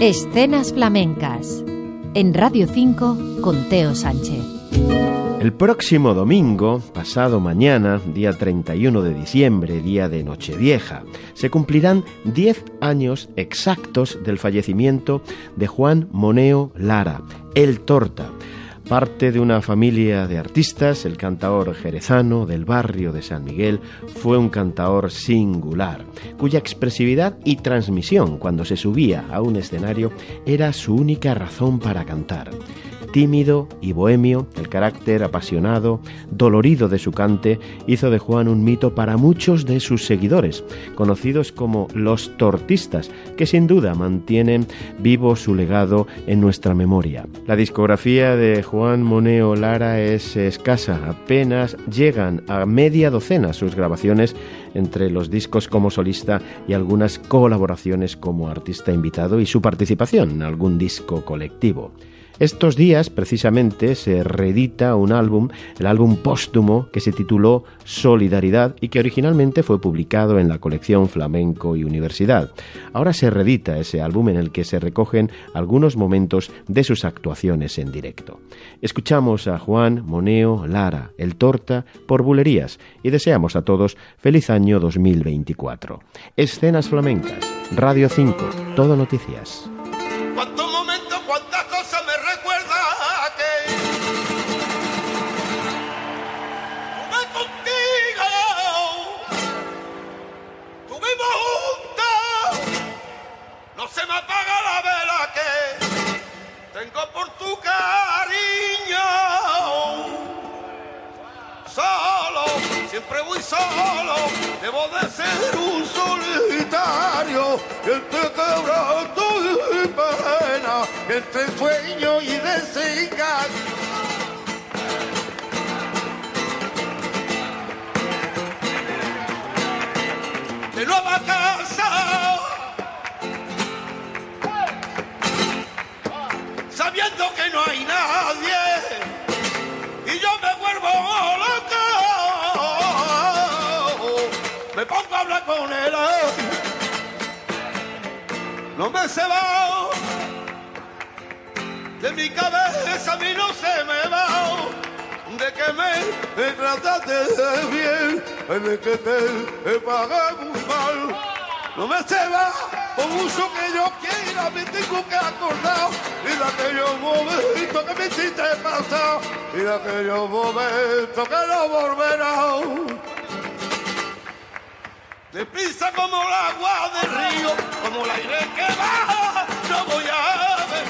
Escenas flamencas en Radio 5 con Teo Sánchez. El próximo domingo, pasado mañana, día 31 de diciembre, día de Nochevieja, se cumplirán 10 años exactos del fallecimiento de Juan Moneo Lara, el Torta, Parte de una familia de artistas, el cantaor jerezano del barrio de San Miguel fue un cantaor singular, cuya expresividad y transmisión cuando se subía a un escenario era su única razón para cantar tímido y bohemio, el carácter apasionado, dolorido de su cante, hizo de Juan un mito para muchos de sus seguidores, conocidos como los tortistas, que sin duda mantienen vivo su legado en nuestra memoria. La discografía de Juan Moneo Lara es escasa, apenas llegan a media docena sus grabaciones entre los discos como solista y algunas colaboraciones como artista invitado y su participación en algún disco colectivo. Estos días, precisamente, se reedita un álbum, el álbum póstumo, que se tituló Solidaridad y que originalmente fue publicado en la colección Flamenco y Universidad. Ahora se reedita ese álbum en el que se recogen algunos momentos de sus actuaciones en directo. Escuchamos a Juan Moneo Lara, el Torta, por Bulerías y deseamos a todos feliz año 2024. Escenas flamencas, Radio 5, Todo Noticias. Entre quebranto y pena, entre sueño y desengaño. De nueva casa, sabiendo que no hay nadie, y yo me vuelvo me pongo a hablar con él. No me se va, de mi cabeza a mí no se me va, de que me, trataste bien, de que te pagué muy mal. No me se va, por mucho que yo quiera, me tengo que acordar. Y de aquellos momentos que me hiciste pasar. Y de aquellos momentos que no volverán. Deprisa como el agua del río, como el aire que baja, no voy a ver.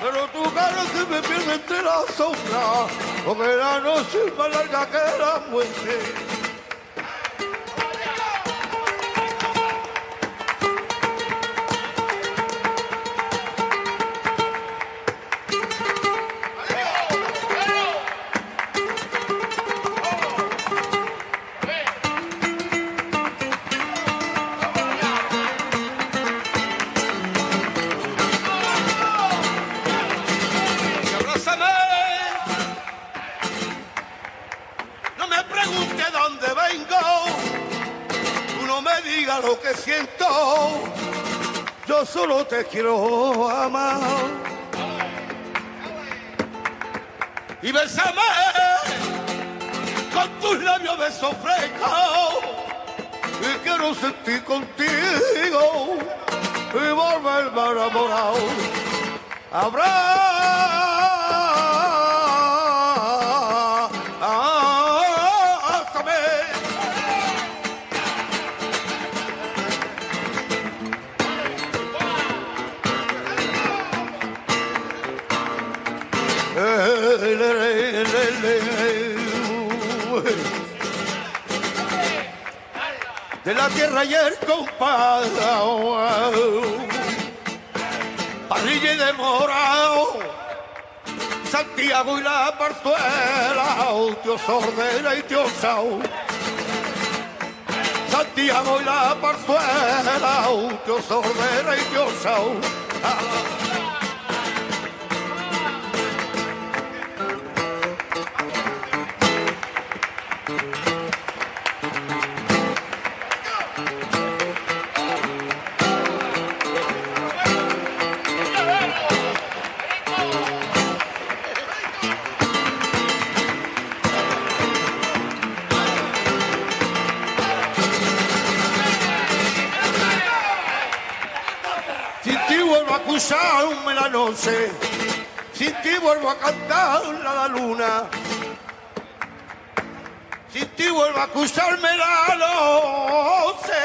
Pero tu cara se me pierde entre la sombra, porque la noche más larga que la muerte. Solo te quiero amar. Y besame con tus labios de frescos. Y quiero sentir contigo y volverme enamorado. Habrá de la tierra y el compadre, parrilla y de morado, Santiago y la parzuela, tío Sordera y tío Sao. Santiago y la parzuela, tío Sordera y tío Sao. Sin acusarme la noche, sin ti vuelvo a cantar la luna. Sin ti vuelvo a acusarme la noche.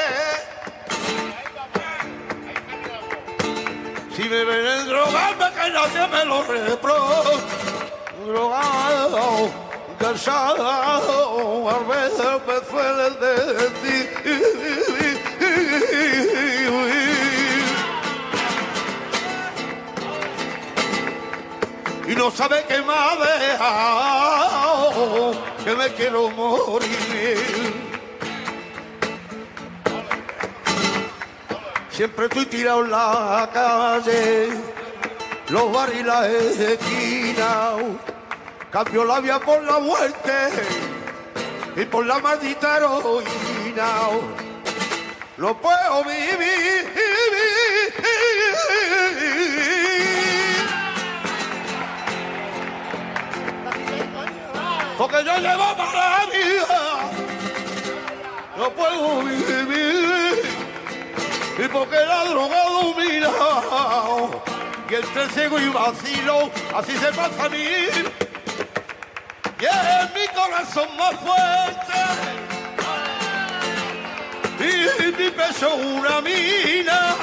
Si me ven en drogarme que nadie me lo repro. Drogado, cansado, a veces me suele decir. No sabe qué me ha dejado, que me quiero morir. Siempre estoy tirado en la calle, los bares y las esquinas, cambio la vía por la muerte y por la maldita heroína. No puedo vivir porque yo llevo para la vida, no puedo vivir, y porque la droga domina, y entre ciego y vacilo, así se pasa a mí, y es mi corazón más fuerte, y mi peso una mina,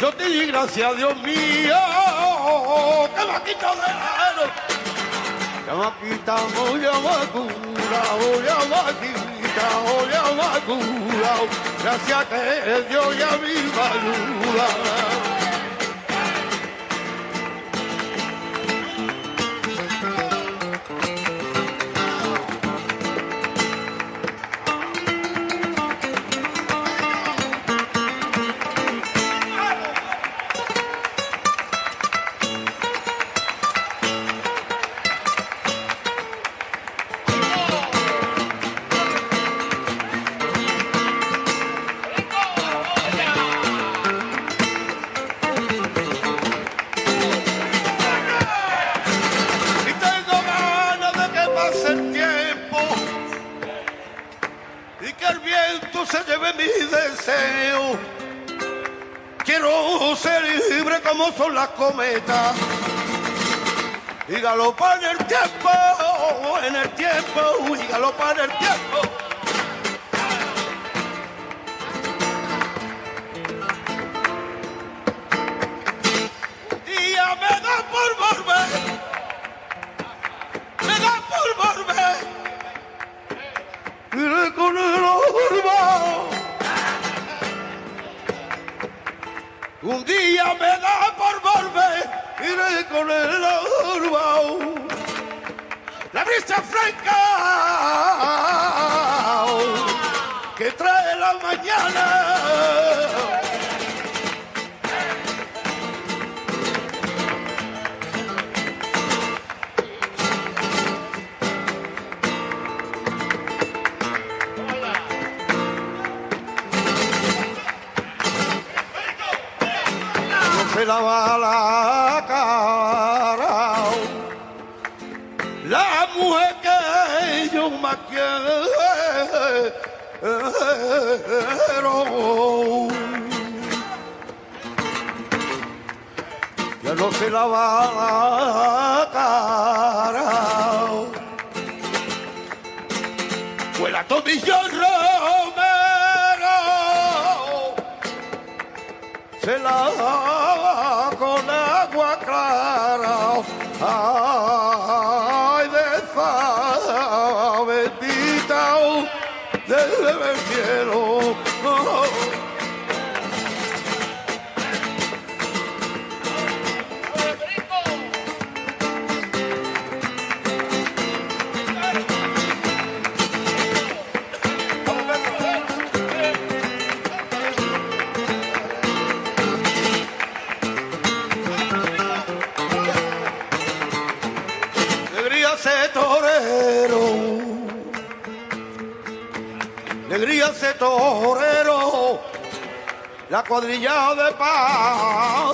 yo te di gracias, Dios mío, que me ha quitado de la Yamakita, oh Yamakura, oh Yamakita, oh Yamakura, gracias que Dios ya mi ayuda. Son las cometas. Y galopar en el tiempo, en el tiempo, y galopar en el tiempo. La brisa franca que trae la mañana. la cara. Ya no se lava la cara. Fue la tomilla se lava con agua clara. Ay, ese torero, la cuadrilla de Paula,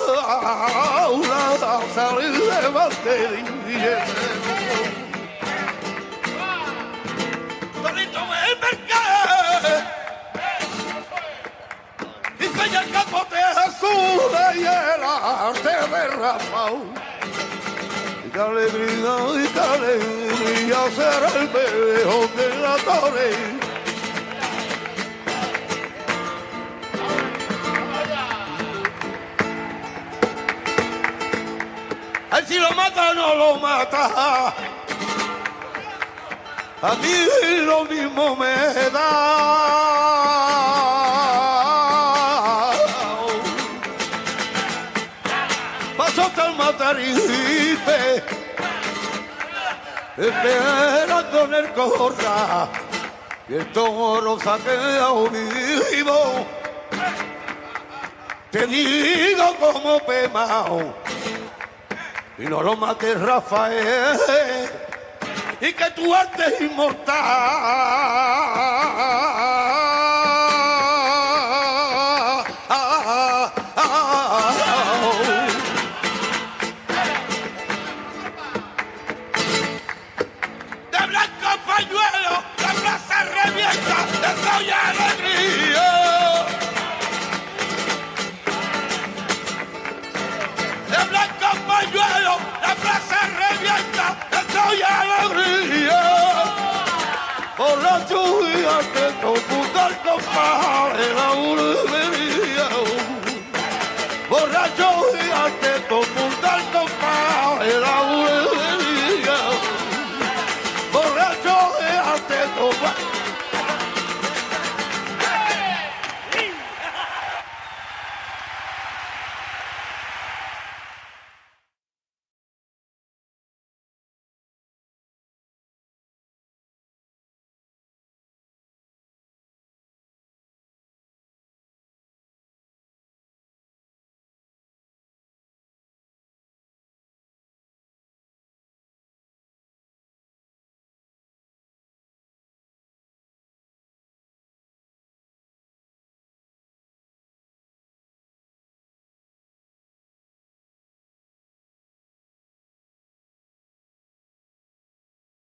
salir de Valtería. Torito me mercado, y que el capote azul. quedarte derrapado. Y qué alegría, y alegría ser el viejo de la torre. Si lo mata, no lo mata. A mí lo mismo me da. Pasó el matarife, esperando en el corra, y el toro saqueado vivo. Te digo como pemao y no lo mates Rafael y que tu arte inmortal. broke my heart and I wanna